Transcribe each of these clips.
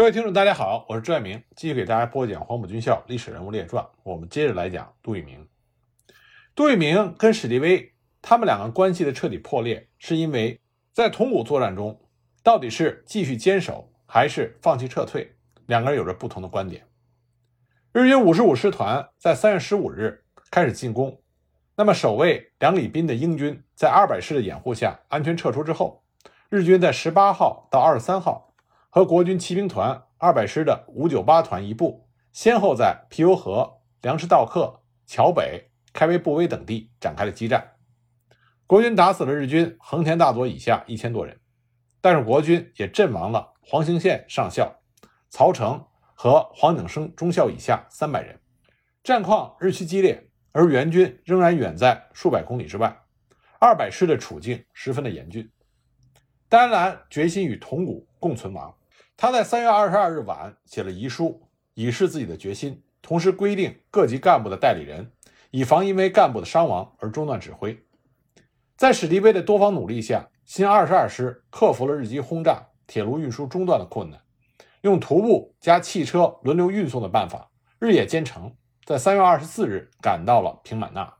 各位听众，大家好，我是朱爱明，继续给大家播讲《黄埔军校历史人物列传》。我们接着来讲杜聿明。杜聿明跟史迪威他们两个关系的彻底破裂，是因为在铜鼓作战中，到底是继续坚守还是放弃撤退，两个人有着不同的观点。日军五十五师团在三月十五日开始进攻，那么守卫两里滨的英军在二百师的掩护下安全撤出之后，日军在十八号到二十三号。和国军骑兵团二百师的五九八团一部，先后在皮尤河、粮食道克、桥北、开威布威等地展开了激战。国军打死了日军横田大佐以下一千多人，但是国军也阵亡了黄兴宪上校、曹成和黄景生中校以下三百人。战况日趋激烈，而援军仍然远在数百公里之外，二百师的处境十分的严峻。丹兰决心与铜鼓共存亡。他在三月二十二日晚写了遗书，以示自己的决心，同时规定各级干部的代理人，以防因为干部的伤亡而中断指挥。在史迪威的多方努力下，新二十二师克服了日机轰炸、铁路运输中断的困难，用徒步加汽车轮流运送的办法，日夜兼程，在三月二十四日赶到了平满纳，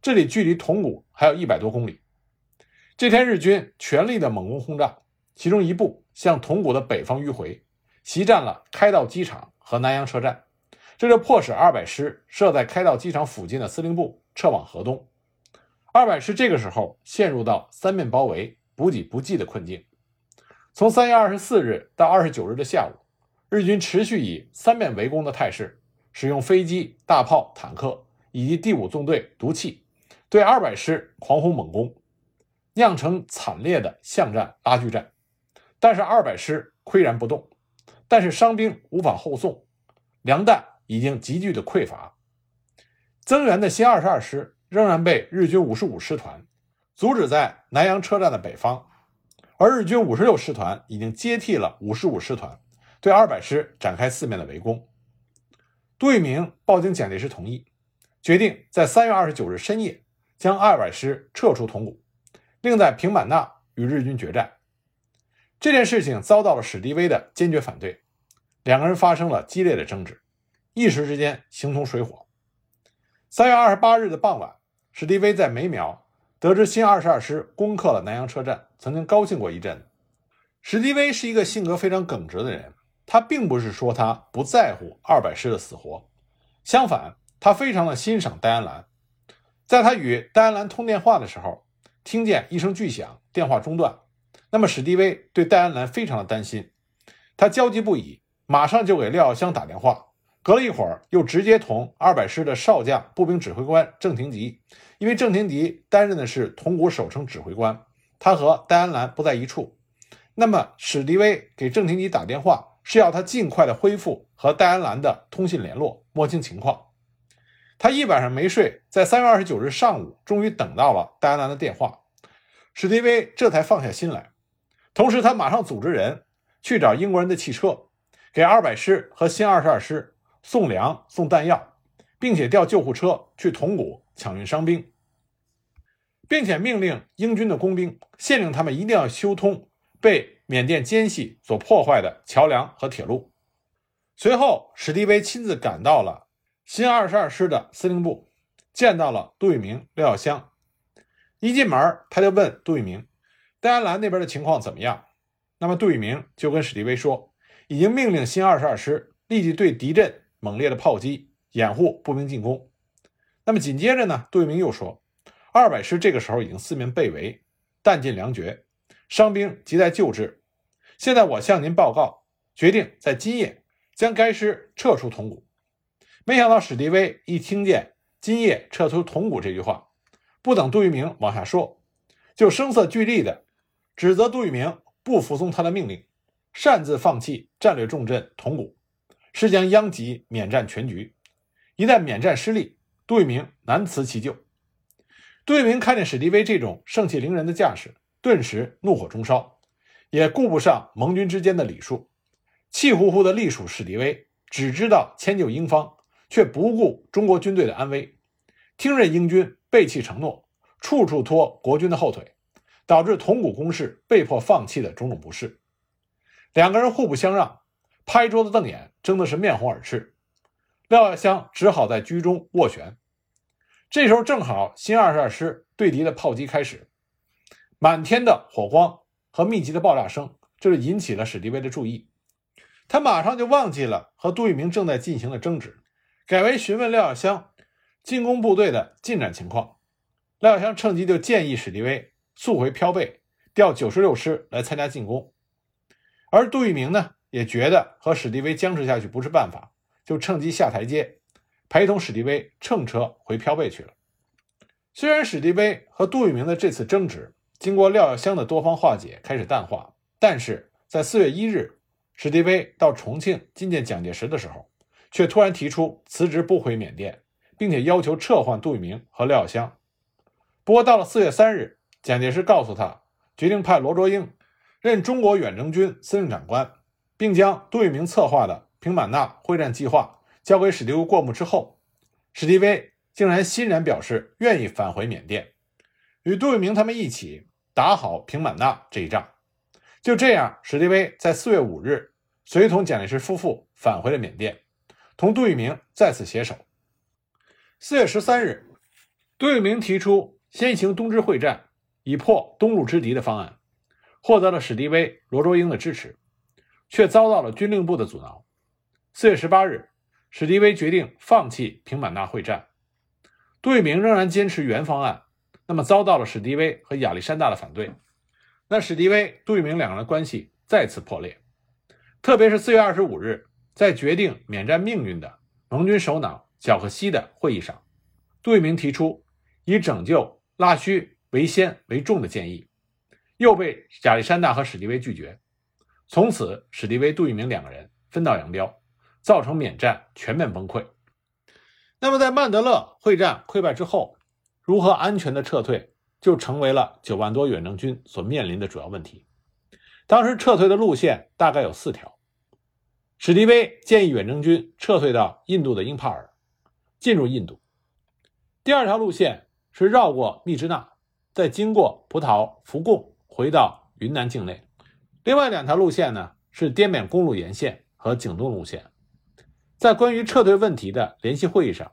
这里距离铜鼓还有一百多公里。这天，日军全力的猛攻轰炸，其中一部。向铜鼓的北方迂回，袭占了开道机场和南阳车站，这就迫使二百师设在开道机场附近的司令部撤往河东。二百师这个时候陷入到三面包围、补给不济的困境。从三月二十四日到二十九日的下午，日军持续以三面围攻的态势，使用飞机、大炮、坦克以及第五纵队毒气，对二百师狂轰猛攻，酿成惨烈的巷战、拉锯战。但是二百师岿然不动，但是伤兵无法后送，粮弹已经急剧的匮乏，增援的新二十二师仍然被日军五十五师团阻止在南阳车站的北方，而日军五十六师团已经接替了五十五师团，对二百师展开四面的围攻。杜聿明报经蒋介石同意，决定在三月二十九日深夜将二百师撤出铜鼓，另在平满纳与日军决战。这件事情遭到了史迪威的坚决反对，两个人发生了激烈的争执，一时之间形同水火。三月二十八日的傍晚，史迪威在梅苗得知新二十二师攻克了南阳车站，曾经高兴过一阵。史迪威是一个性格非常耿直的人，他并不是说他不在乎二百师的死活，相反，他非常的欣赏戴安澜。在他与戴安澜通电话的时候，听见一声巨响，电话中断。那么史迪威对戴安澜非常的担心，他焦急不已，马上就给廖耀湘打电话。隔了一会儿，又直接同二百师的少将步兵指挥官郑廷吉，因为郑廷吉担任的是铜鼓守城指挥官，他和戴安澜不在一处。那么史迪威给郑廷吉打电话，是要他尽快的恢复和戴安澜的通信联络，摸清情况。他一晚上没睡，在三月二十九日上午，终于等到了戴安澜的电话，史迪威这才放下心来。同时，他马上组织人去找英国人的汽车，给二百师和新二十二师送粮、送弹药，并且调救护车去铜鼓抢运伤兵，并且命令英军的工兵，限令他们一定要修通被缅甸奸细所破坏的桥梁和铁路。随后，史迪威亲自赶到了新二十二师的司令部，见到了杜聿明、廖耀湘。一进门，他就问杜聿明。戴安澜那边的情况怎么样？那么杜聿明就跟史迪威说，已经命令新二十二师立即对敌阵猛烈的炮击，掩护步兵进攻。那么紧接着呢，杜聿明又说，二百师这个时候已经四面被围，弹尽粮绝，伤兵亟待救治。现在我向您报告，决定在今夜将该师撤出铜鼓。没想到史迪威一听见“今夜撤出铜鼓”这句话，不等杜聿明往下说，就声色俱厉的。指责杜聿明不服从他的命令，擅自放弃战略重镇铜鼓，是将殃及缅战全局。一旦缅战失利，杜聿明难辞其咎。杜聿明看见史迪威这种盛气凌人的架势，顿时怒火中烧，也顾不上盟军之间的礼数，气呼呼地隶属史迪威，只知道迁就英方，却不顾中国军队的安危，听任英军背弃承诺，处处拖国军的后腿。导致铜鼓攻势被迫放弃的种种不适，两个人互不相让，拍桌子瞪眼，争的是面红耳赤。廖耀湘只好在居中斡旋。这时候正好新二十二师对敌的炮击开始，满天的火光和密集的爆炸声，这就引起了史迪威的注意。他马上就忘记了和杜聿明正在进行的争执，改为询问廖耀湘进攻部队的进展情况。廖耀湘趁机就建议史迪威速回飘背，调九十六师来参加进攻。而杜聿明呢，也觉得和史迪威僵持下去不是办法，就趁机下台阶。陪同史迪威乘车回飘背去了。虽然史迪威和杜聿明的这次争执经过廖耀湘的多方化解开始淡化，但是在四月一日，史迪威到重庆觐见蒋介石的时候，却突然提出辞职不回缅甸，并且要求撤换杜聿明和廖耀湘。不过到了四月三日，蒋介石告诉他，决定派罗卓英任中国远征军司令长官，并将杜聿明策划的平满纳会战计划。交给史迪威过目之后，史迪威竟然欣然表示愿意返回缅甸，与杜聿明他们一起打好平满纳这一仗。就这样，史迪威在四月五日随同蒋介石夫妇返回了缅甸，同杜聿明再次携手。四月十三日，杜聿明提出先行东支会战，以破东路之敌的方案，获得了史迪威、罗卓英的支持，却遭到了军令部的阻挠。四月十八日。史迪威决定放弃平满纳会战，杜聿明仍然坚持原方案，那么遭到了史迪威和亚历山大的反对，那史迪威、杜聿明两个人的关系再次破裂。特别是四月二十五日，在决定缅战命运的盟军首脑皎克西的会议上，杜聿明提出以拯救腊戌为先为重的建议，又被亚历山大和史迪威拒绝。从此，史迪威、杜聿明两个人分道扬镳。造成缅战全面崩溃。那么，在曼德勒会战溃败之后，如何安全的撤退，就成为了九万多远征军所面临的主要问题。当时撤退的路线大概有四条：史迪威建议远征军撤退到印度的英帕尔，进入印度；第二条路线是绕过密支那，再经过葡萄福贡，回到云南境内；另外两条路线呢，是滇缅公路沿线和景东路线。在关于撤退问题的联席会议上，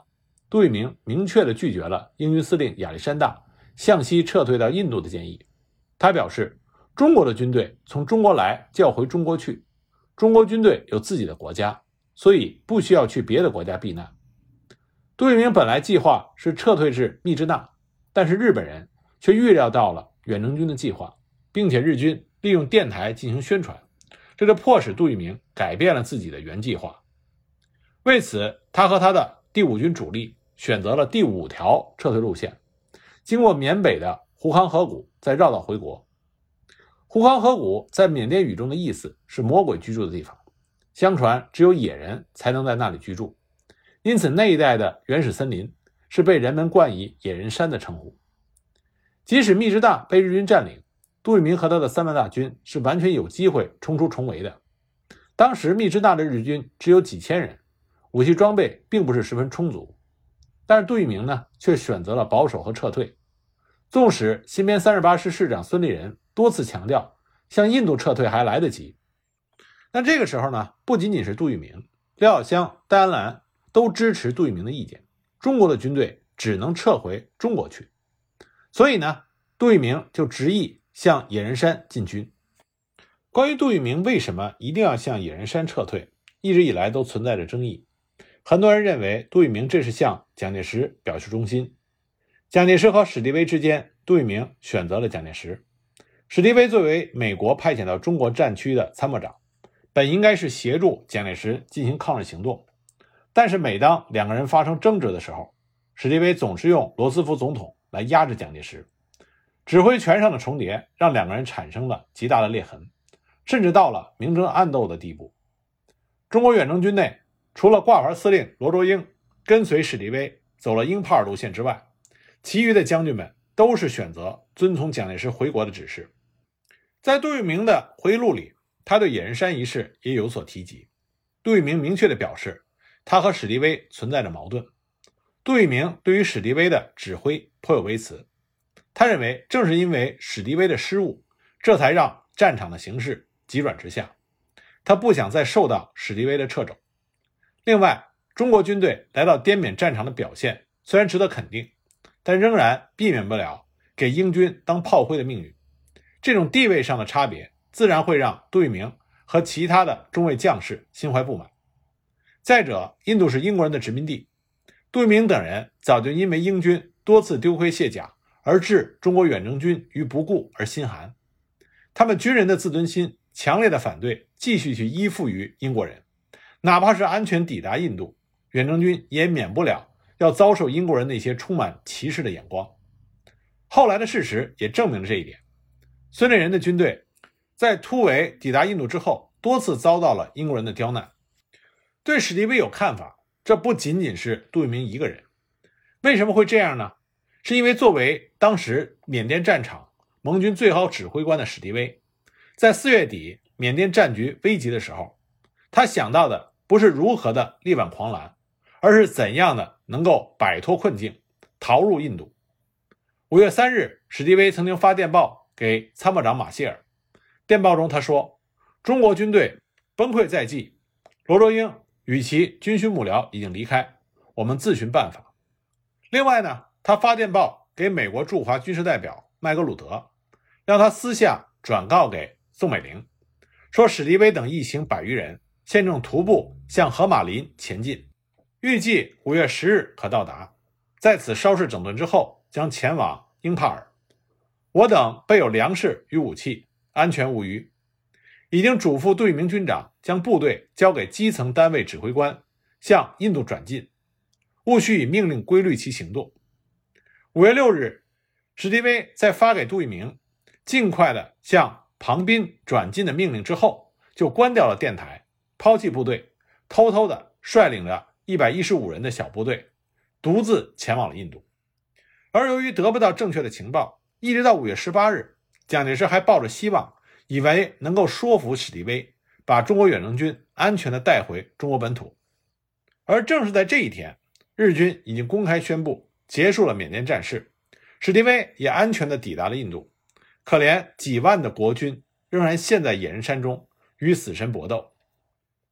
杜聿明明确地拒绝了英军司令亚历山大向西撤退到印度的建议。他表示，中国的军队从中国来就要回中国去，中国军队有自己的国家，所以不需要去别的国家避难。杜聿明本来计划是撤退至密支那，但是日本人却预料到了远征军的计划，并且日军利用电台进行宣传，这就迫使杜聿明改变了自己的原计划。为此，他和他的第五军主力选择了第五条撤退路线，经过缅北的胡康河谷，再绕道回国。胡康河谷在缅甸语中的意思是“魔鬼居住的地方”，相传只有野人才能在那里居住，因此那一带的原始森林是被人们冠以“野人山”的称呼。即使密支大被日军占领，杜聿明和他的三万大军是完全有机会冲出重围的。当时密支大的日军只有几千人。武器装备并不是十分充足，但是杜聿明呢却选择了保守和撤退。纵使新编三十八师师长孙立人多次强调向印度撤退还来得及，但这个时候呢，不仅仅是杜聿明、廖耀湘、戴安澜都支持杜聿明的意见，中国的军队只能撤回中国去。所以呢，杜聿明就执意向野人山进军。关于杜聿明为什么一定要向野人山撤退，一直以来都存在着争议。很多人认为杜聿明这是向蒋介石表示忠心。蒋介石和史迪威之间，杜聿明选择了蒋介石。史迪威作为美国派遣到中国战区的参谋长，本应该是协助蒋介石进行抗日行动。但是每当两个人发生争执的时候，史迪威总是用罗斯福总统来压制蒋介石，指挥权上的重叠让两个人产生了极大的裂痕，甚至到了明争暗斗的地步。中国远征军内。除了挂牌司令罗卓英跟随史迪威走了英帕尔路线之外，其余的将军们都是选择遵从蒋介石回国的指示。在杜聿明的回忆录里，他对野人山一事也有所提及。杜聿明明确地表示，他和史迪威存在着矛盾。杜聿明对于史迪威的指挥颇有微词，他认为正是因为史迪威的失误，这才让战场的形势急转直下。他不想再受到史迪威的掣肘。另外，中国军队来到滇缅战场的表现虽然值得肯定，但仍然避免不了给英军当炮灰的命运。这种地位上的差别，自然会让杜聿明和其他的中尉将士心怀不满。再者，印度是英国人的殖民地，杜聿明等人早就因为英军多次丢盔卸甲而置中国远征军于不顾而心寒。他们军人的自尊心强烈的反对继续去依附于英国人，哪怕是安全抵达印度，远征军也免不了要遭受英国人那些充满歧视的眼光。后来的事实也证明了这一点。孙立人的军队在突围抵达印度之后，多次遭到了英国人的刁难。对史迪威有看法，这不仅仅是杜聿明一个人。为什么会这样呢？是因为作为当时缅甸战场盟军最高指挥官的史迪威，在四月底缅甸战局危急的时候，他想到的不是如何的力挽狂澜，而是怎样的能够摆脱困境，逃入印度。五月三日，史迪威曾经发电报给参谋长马歇尔，电报中他说：“中国军队崩溃在即，罗卓英。”与其军需幕僚已经离开，我们自寻办法。另外呢，他发电报给美国驻华军事代表麦格鲁德，让他私下转告给宋美龄，说史迪威等一行百余人现正徒步向河马林前进，预计五月十日可到达，在此稍事整顿之后，将前往英帕尔。我等备有粮食与武器，安全无虞。已经嘱咐杜聿明军长将部队交给基层单位指挥官，向印度转进，务须以命令规律其行动。五月六日，史迪威在发给杜聿明尽快的向庞宾转进的命令之后，就关掉了电台，抛弃部队，偷偷的率领着一百一十五人的小部队，独自前往了印度。而由于得不到正确的情报，一直到五月十八日，蒋介石还抱着希望。以为能够说服史迪威把中国远征军安全的带回中国本土，而正是在这一天，日军已经公开宣布结束了缅甸战事，史迪威也安全的抵达了印度。可怜几万的国军仍然陷在野人山中与死神搏斗。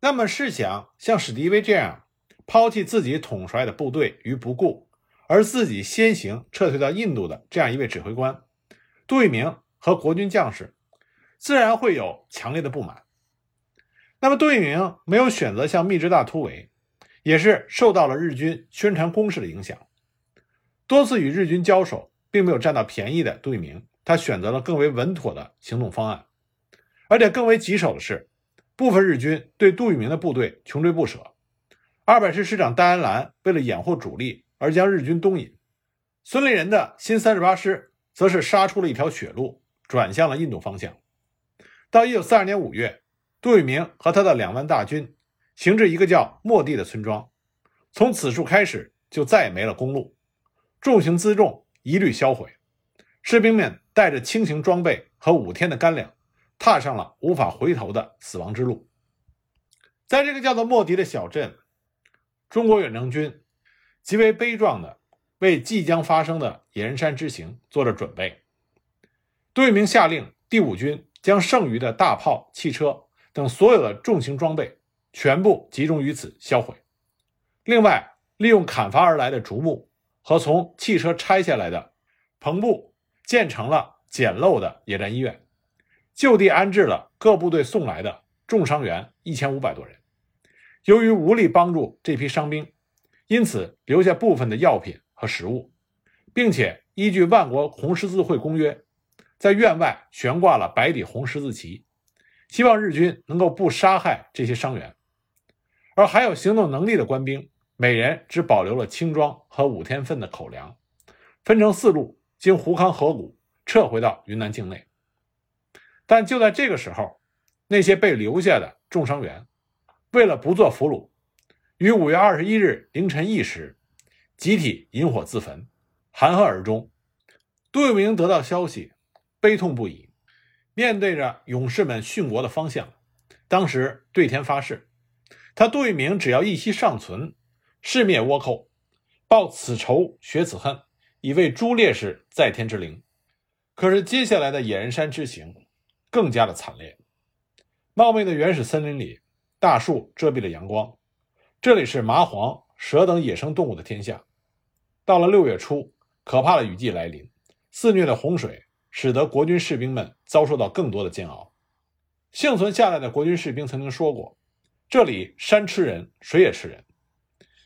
那么试想，像史迪威这样抛弃自己统帅的部队于不顾，而自己先行撤退到印度的这样一位指挥官杜聿明和国军将士。自然会有强烈的不满。那么，杜聿明没有选择向密支大突围，也是受到了日军宣传攻势的影响。多次与日军交手，并没有占到便宜的杜聿明，他选择了更为稳妥的行动方案。而且更为棘手的是，部分日军对杜聿明的部队穷追不舍。二百师师长戴安澜为了掩护主力而将日军东引，孙立人的新三十八师则是杀出了一条血路，转向了印度方向。到一九四二年五月，杜聿明和他的两万大军行至一个叫莫地的村庄，从此处开始就再也没了公路，重型辎重一律销毁，士兵们带着轻型装备和五天的干粮，踏上了无法回头的死亡之路。在这个叫做莫迪的小镇，中国远征军极为悲壮的为即将发生的野人山之行做着准备。杜聿明下令第五军。将剩余的大炮、汽车等所有的重型装备全部集中于此销毁。另外，利用砍伐而来的竹木和从汽车拆下来的篷布，建成了简陋的野战医院，就地安置了各部队送来的重伤员一千五百多人。由于无力帮助这批伤兵，因此留下部分的药品和食物，并且依据万国红十字会公约。在院外悬挂了白底红十字旗，希望日军能够不杀害这些伤员。而还有行动能力的官兵，每人只保留了轻装和五天份的口粮，分成四路经胡康河谷撤回到云南境内。但就在这个时候，那些被留下的重伤员，为了不做俘虏，于五月二十一日凌晨一时，集体引火自焚，含恨而终。杜聿明得到消息。悲痛不已，面对着勇士们殉国的方向，当时对天发誓，他杜聿明只要一息尚存，誓灭倭寇，报此仇雪此恨，以为朱烈士在天之灵。可是接下来的野人山之行更加的惨烈。茂密的原始森林里，大树遮蔽了阳光，这里是麻黄、蛇等野生动物的天下。到了六月初，可怕的雨季来临，肆虐的洪水使得国军士兵们遭受到更多的煎熬。幸存下来的国军士兵曾经说过：“这里山吃人，水也吃人。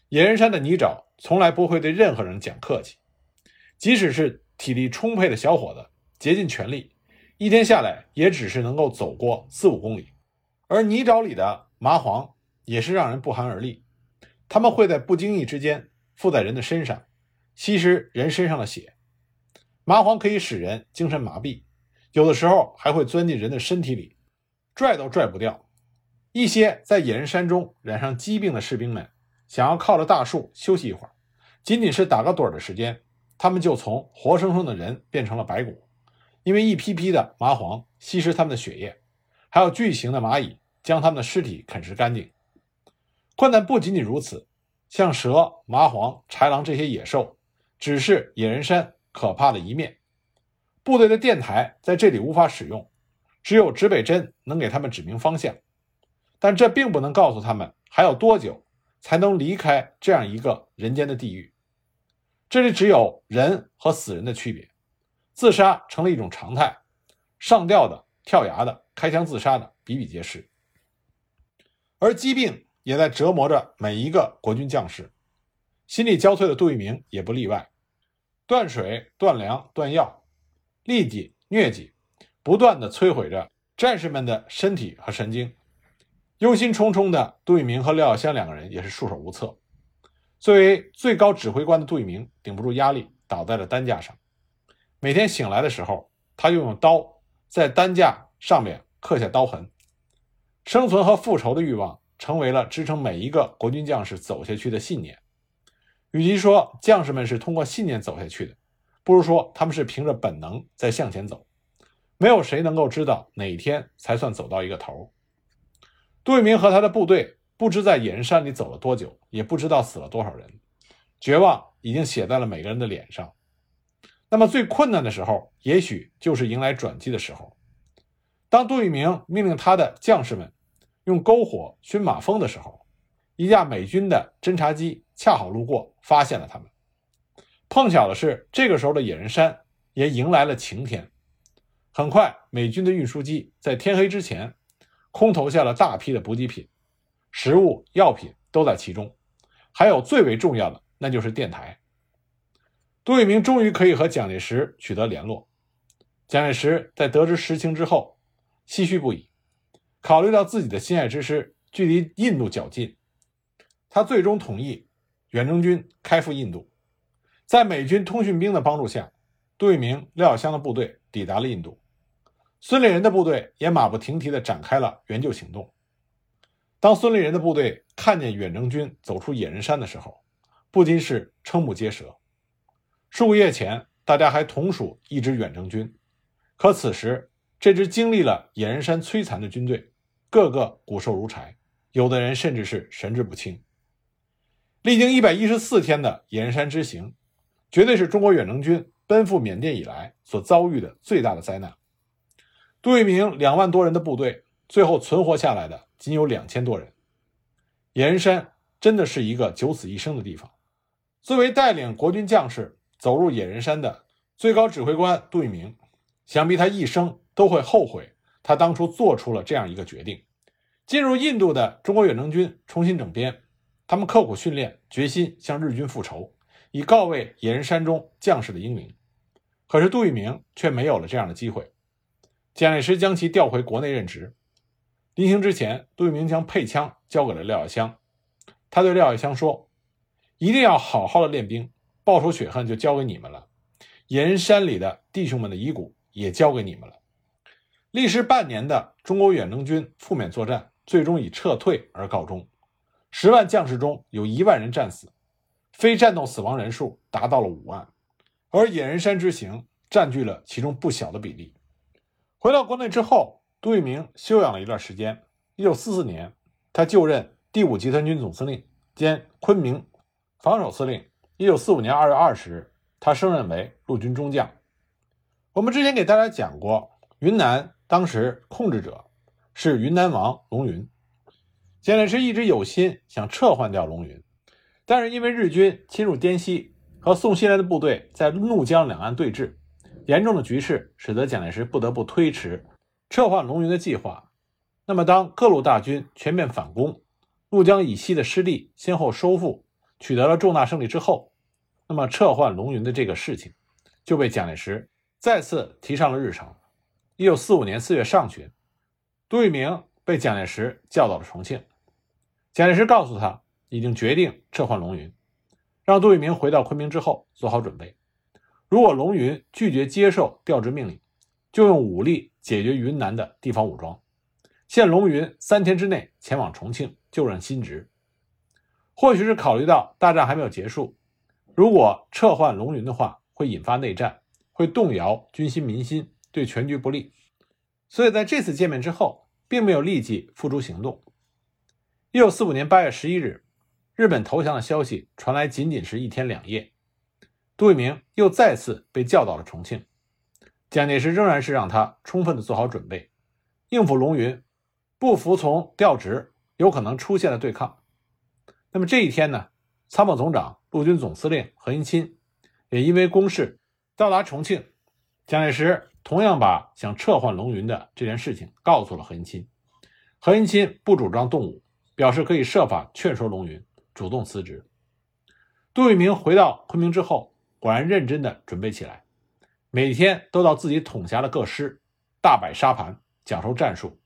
野人山的泥沼从来不会对任何人讲客气，即使是体力充沛的小伙子，竭尽全力，一天下来也只是能够走过四五公里。而泥沼里的麻黄也是让人不寒而栗，他们会在不经意之间附在人的身上，吸食人身上的血。麻黄可以使人精神麻痹，有的时候还会钻进人的身体里。”拽都拽不掉。一些在野人山中染上疾病的士兵们，想要靠着大树休息一会儿，仅仅是打个盹的时间，他们就从活生生的人变成了白骨，因为一批批的麻黄吸食他们的血液，还有巨型的蚂蚁将他们的尸体啃食干净。困难不仅仅如此，像蛇、麻黄、豺狼这些野兽，只是野人山可怕的一面。部队的电台在这里无法使用。只有指北针能给他们指明方向，但这并不能告诉他们还有多久才能离开这样一个人间的地狱。这里只有人和死人的区别，自杀成了一种常态，上吊的、跳崖的、开枪自杀的比比皆是。而疾病也在折磨着每一个国军将士，心力交瘁的杜聿明也不例外，断水、断粮、断药，痢疾、疟疾。不断的摧毁着战士们的身体和神经，忧心忡忡的杜聿明和廖耀湘两个人也是束手无策。作为最高指挥官的杜聿明顶不住压力，倒在了担架上。每天醒来的时候，他就用刀在担架上面刻下刀痕。生存和复仇的欲望成为了支撑每一个国军将士走下去的信念。与其说将士们是通过信念走下去的，不如说他们是凭着本能在向前走。没有谁能够知道哪天才算走到一个头。杜聿明和他的部队不知在野人山里走了多久，也不知道死了多少人，绝望已经写在了每个人的脸上。那么最困难的时候，也许就是迎来转机的时候。当杜聿明命令他的将士们用篝火熏马蜂的时候，一架美军的侦察机恰好路过，发现了他们。碰巧的是，这个时候的野人山也迎来了晴天。很快，美军的运输机在天黑之前，空投下了大批的补给品、食物、药品都在其中，还有最为重要的，那就是电台。杜聿明终于可以和蒋介石取得联络。蒋介石在得知实情之后，唏嘘不已。考虑到自己的心爱之师距离印度较近，他最终同意远征军开赴印度。在美军通讯兵的帮助下，杜聿明、廖耀湘的部队抵达了印度。孙立人的部队也马不停蹄地展开了援救行动。当孙立人的部队看见远征军走出野人山的时候，不禁是瞠目结舌。数个月前，大家还同属一支远征军，可此时这支经历了野人山摧残的军队，个个骨瘦如柴，有的人甚至是神志不清。历经一百一十四天的野人山之行，绝对是中国远征军奔赴缅甸以来所遭遇的最大的灾难。杜聿明两万多人的部队，最后存活下来的仅有两千多人。野人山真的是一个九死一生的地方。作为带领国军将士走入野人山的最高指挥官杜聿明，想必他一生都会后悔他当初做出了这样一个决定。进入印度的中国远征军重新整编，他们刻苦训练，决心向日军复仇，以告慰野人山中将士的英灵。可是杜聿明却没有了这样的机会。蒋介石将其调回国内任职。临行之前，杜聿明将配枪交给了廖耀湘。他对廖耀湘说：“一定要好好的练兵，报仇雪恨就交给你们了。野人山里的弟兄们的遗骨也交给你们了。”历时半年的中国远征军负面作战，最终以撤退而告终。十万将士中有一万人战死，非战斗死亡人数达到了五万，而野人山之行占据了其中不小的比例。回到国内之后，杜聿明休养了一段时间。一九四四年，他就任第五集团军总司令兼昆明防守司令。一九四五年二月二十日，他升任为陆军中将。我们之前给大家讲过，云南当时控制者是云南王龙云。蒋介石一直有心想撤换掉龙云，但是因为日军侵入滇西和宋希濂的部队在怒江两岸对峙，严重的局势使得蒋介石不得不推迟撤换龙云的计划。那么，当各路大军全面反攻，怒江以西的失地先后收复，取得了重大胜利之后，那么撤换龙云的这个事情就被蒋介石再次提上了日程。一九四五年四月上旬，杜聿明被蒋介石叫到了重庆。蒋介石告诉他，已经决定撤换龙云，让杜聿明回到昆明之后做好准备。如果龙云拒绝接受调职命令，就用武力解决云南的地方武装，限龙云三天之内前往重庆就任新职。或许是考虑到大战还没有结束，如果撤换龙云的话，会引发内战，会动摇军心民心。对全局不利，所以在这次见面之后，并没有立即付诸行动。一九四五年八月十一日，日本投降的消息传来，仅仅是一天两夜，杜聿明又再次被叫到了重庆。蒋介石仍然是让他充分的做好准备，应付龙云不服从调职有可能出现的对抗。那么这一天呢，参谋总长、陆军总司令何应钦也因为公事到达重庆，蒋介石。同样把想撤换龙云的这件事情告诉了何应钦，何应钦不主张动武，表示可以设法劝说龙云主动辞职。杜聿明回到昆明之后，果然认真的准备起来，每天都到自己统辖的各师大摆沙盘，讲授战术。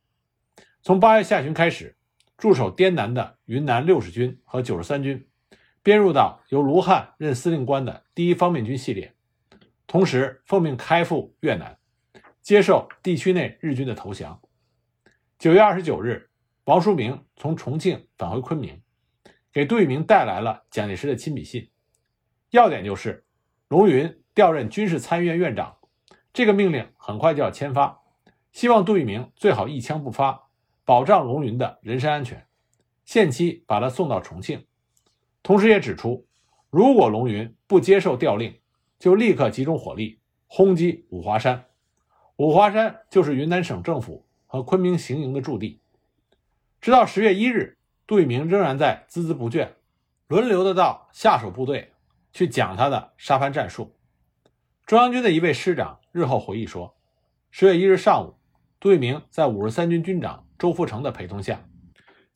从八月下旬开始，驻守滇南的云南六十军和九十三军编入到由卢汉任司令官的第一方面军系列，同时奉命开赴越南。接受地区内日军的投降。九月二十九日，王书明从重庆返回昆明，给杜聿明带来了蒋介石的亲笔信。要点就是，龙云调任军事参议院院长，这个命令很快就要签发，希望杜聿明最好一枪不发，保障龙云的人身安全，限期把他送到重庆。同时也指出，如果龙云不接受调令，就立刻集中火力轰击五华山。五华山就是云南省政府和昆明行营的驻地。直到十月一日，杜聿明仍然在孜孜不倦，轮流的到下属部队去讲他的沙盘战术。中央军的一位师长日后回忆说，十月一日上午，杜聿明在五十三军军长周福成的陪同下，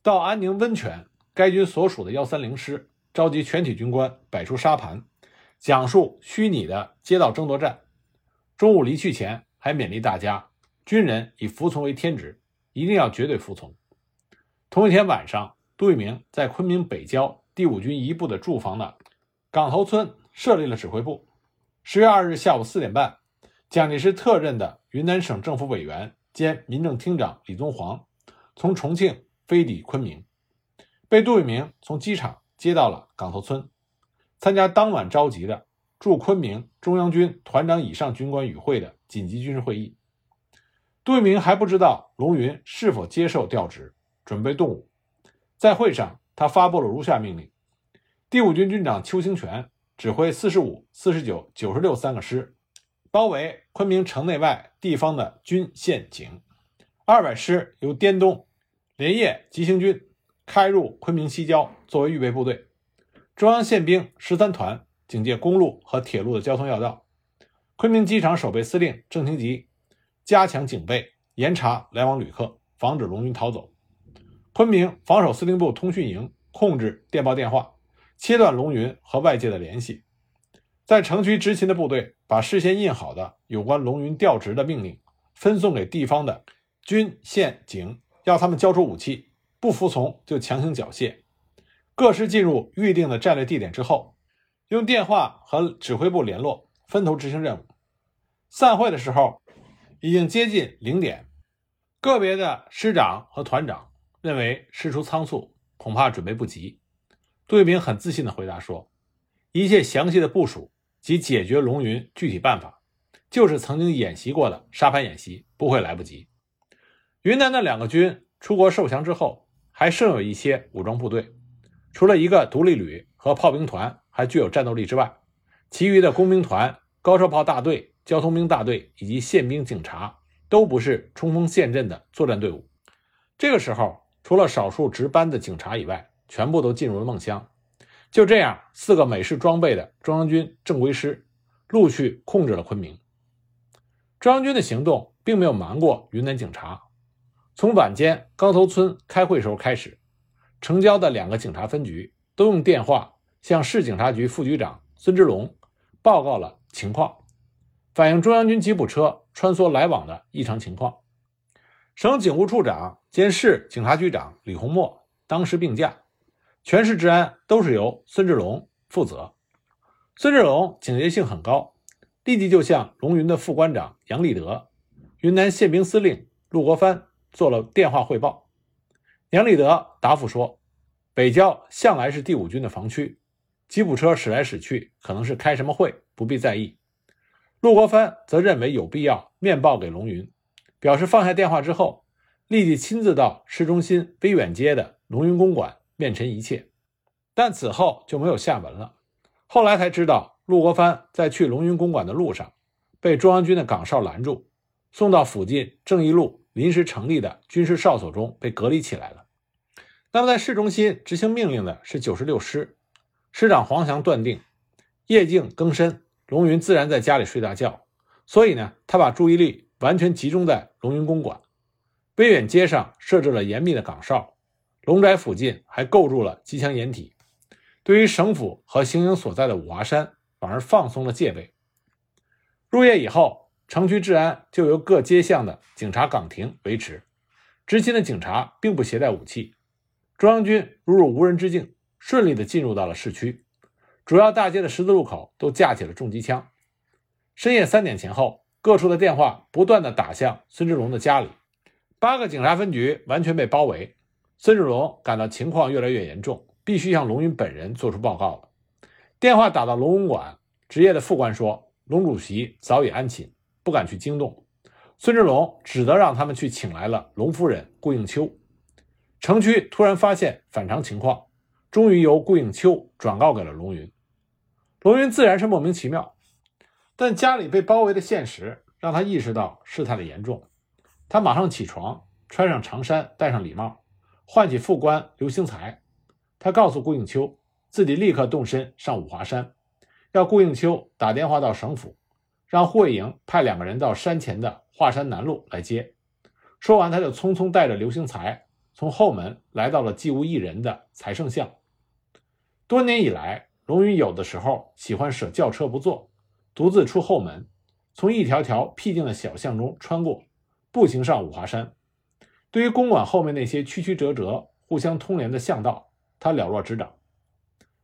到安宁温泉该军所属的幺三零师，召集全体军官摆出沙盘，讲述虚拟的街道争夺战。中午离去前。还勉励大家，军人以服从为天职，一定要绝对服从。同一天晚上，杜聿明在昆明北郊第五军一部的驻防的岗头村设立了指挥部。十月二日下午四点半，蒋介石特任的云南省政府委员兼民政厅长李宗煌从重庆飞抵昆明，被杜聿明从机场接到了岗头村，参加当晚召集的驻昆明中央军团长以上军官与会的。紧急军事会议，杜聿明还不知道龙云是否接受调职，准备动武。在会上，他发布了如下命令：第五军军长邱清泉指挥四十五、四十九、九十六三个师，包围昆明城内外地方的军县警；二百师由滇东连夜急行军开入昆明西郊，作为预备部队；中央宪兵十三团警戒公路和铁路的交通要道。昆明机场守备司令郑廷吉加强警备，严查来往旅客，防止龙云逃走。昆明防守司令部通讯营控制电报电话，切断龙云和外界的联系。在城区执勤的部队把事先印好的有关龙云调职的命令分送给地方的军县警，要他们交出武器，不服从就强行缴械。各师进入预定的战略地点之后，用电话和指挥部联络。分头执行任务。散会的时候，已经接近零点。个别的师长和团长认为事出仓促，恐怕准备不及。杜聿明很自信地回答说：“一切详细的部署及解决龙云具体办法，就是曾经演习过的沙盘演习，不会来不及。”云南的两个军出国受降之后，还剩有一些武装部队，除了一个独立旅和炮兵团还具有战斗力之外。其余的工兵团、高射炮大队、交通兵大队以及宪兵、警察都不是冲锋陷阵的作战队伍。这个时候，除了少数值班的警察以外，全部都进入了梦乡。就这样，四个美式装备的中央军正规师陆续控制了昆明。中央军的行动并没有瞒过云南警察。从晚间高头村开会时候开始，城郊的两个警察分局都用电话向市警察局副局长孙之龙报告了情况，反映中央军吉普车穿梭来往的异常情况。省警务处长兼市警察局长李洪墨当时病假，全市治安都是由孙志龙负责。孙志龙警觉性很高，立即就向龙云的副官长杨立德、云南宪兵司令陆国藩做了电话汇报。杨立德答复说：“北郊向来是第五军的防区，吉普车驶来驶去，可能是开什么会，不必在意。”陆国藩则认为有必要面报给龙云。表示放下电话之后，立即亲自到市中心威远街的龙云公馆面陈一切，但此后就没有下文了。后来才知道，陆国藩在去龙云公馆的路上，被中央军的岗哨拦住，送到附近正义路临时成立的军事哨所中被隔离起来了。那么，在市中心执行命令的是九十六师师长黄翔，断定夜静更深，龙云自然在家里睡大觉，所以呢，他把注意力。完全集中在龙云公馆，威远街上设置了严密的岗哨，龙宅附近还构筑了机枪掩体。对于省府和行营所在的五华山，反而放松了戒备。入夜以后，城区治安就由各街巷的警察岗亭维持，执勤的警察并不携带武器。中央军如入无人之境，顺利地进入到了市区，主要大街的十字路口都架起了重机枪。深夜三点前后。各处的电话不断的打向孙志龙的家里，八个警察分局完全被包围。孙志龙感到情况越来越严重，必须向龙云本人做出报告了。电话打到龙文馆，职业的副官说，龙主席早已安寝，不敢去惊动。孙志龙只得让他们去请来了龙夫人顾应秋。城区突然发现反常情况，终于由顾应秋转告给了龙云。龙云自然是莫名其妙。但家里被包围的现实让他意识到事态的严重，他马上起床，穿上长衫，戴上礼帽，唤起副官刘兴才。他告诉顾应秋，自己立刻动身上五华山，要顾应秋打电话到省府，让护卫营派两个人到山前的华山南路来接。说完，他就匆匆带着刘兴才从后门来到了既无一人的财圣巷。多年以来，龙云有的时候喜欢舍轿车不坐。独自出后门，从一条条僻静的小巷中穿过，步行上五华山。对于公馆后面那些曲曲折折、互相通连的巷道，他了若指掌。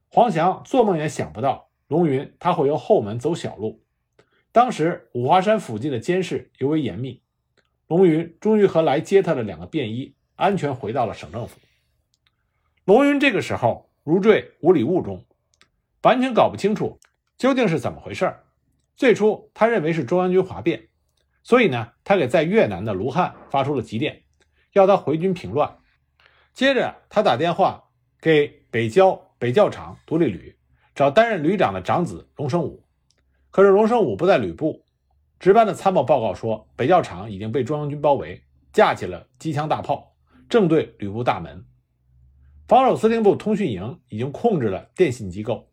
黄翔做梦也想不到，龙云他会由后门走小路。当时五华山附近的监视尤为严密，龙云终于和来接他的两个便衣安全回到了省政府。龙云这个时候如坠五里雾中，完全搞不清楚究竟是怎么回事。最初，他认为是中央军哗变，所以呢，他给在越南的卢汉发出了急电，要他回军平乱。接着，他打电话给北郊北教场独立旅，找担任旅长的长子龙生武。可是龙生武不在旅部，值班的参谋报告说，北教场已经被中央军包围，架起了机枪大炮，正对旅部大门。防守司令部通讯营已经控制了电信机构，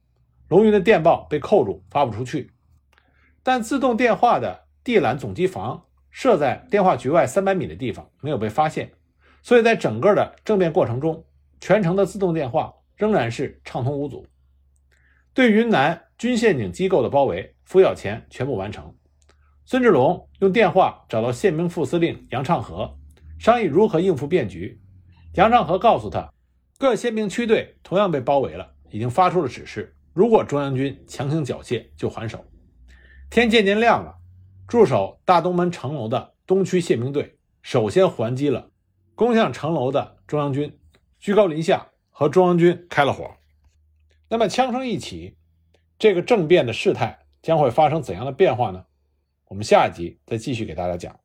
龙云的电报被扣住，发不出去。但自动电话的地缆总机房设在电话局外三百米的地方，没有被发现，所以在整个的政变过程中，全程的自动电话仍然是畅通无阻。对云南军宪警机构的包围，拂晓前全部完成。孙志龙用电话找到宪兵副司令杨畅和，商议如何应付变局。杨畅和告诉他，各宪兵区队同样被包围了，已经发出了指示，如果中央军强行缴械，就还手。天渐渐亮了，驻守大东门城楼的东区宪兵队首先还击了攻向城楼的中央军，居高临下和中央军开了火。那么枪声一起，这个政变的事态将会发生怎样的变化呢？我们下一集再继续给大家讲。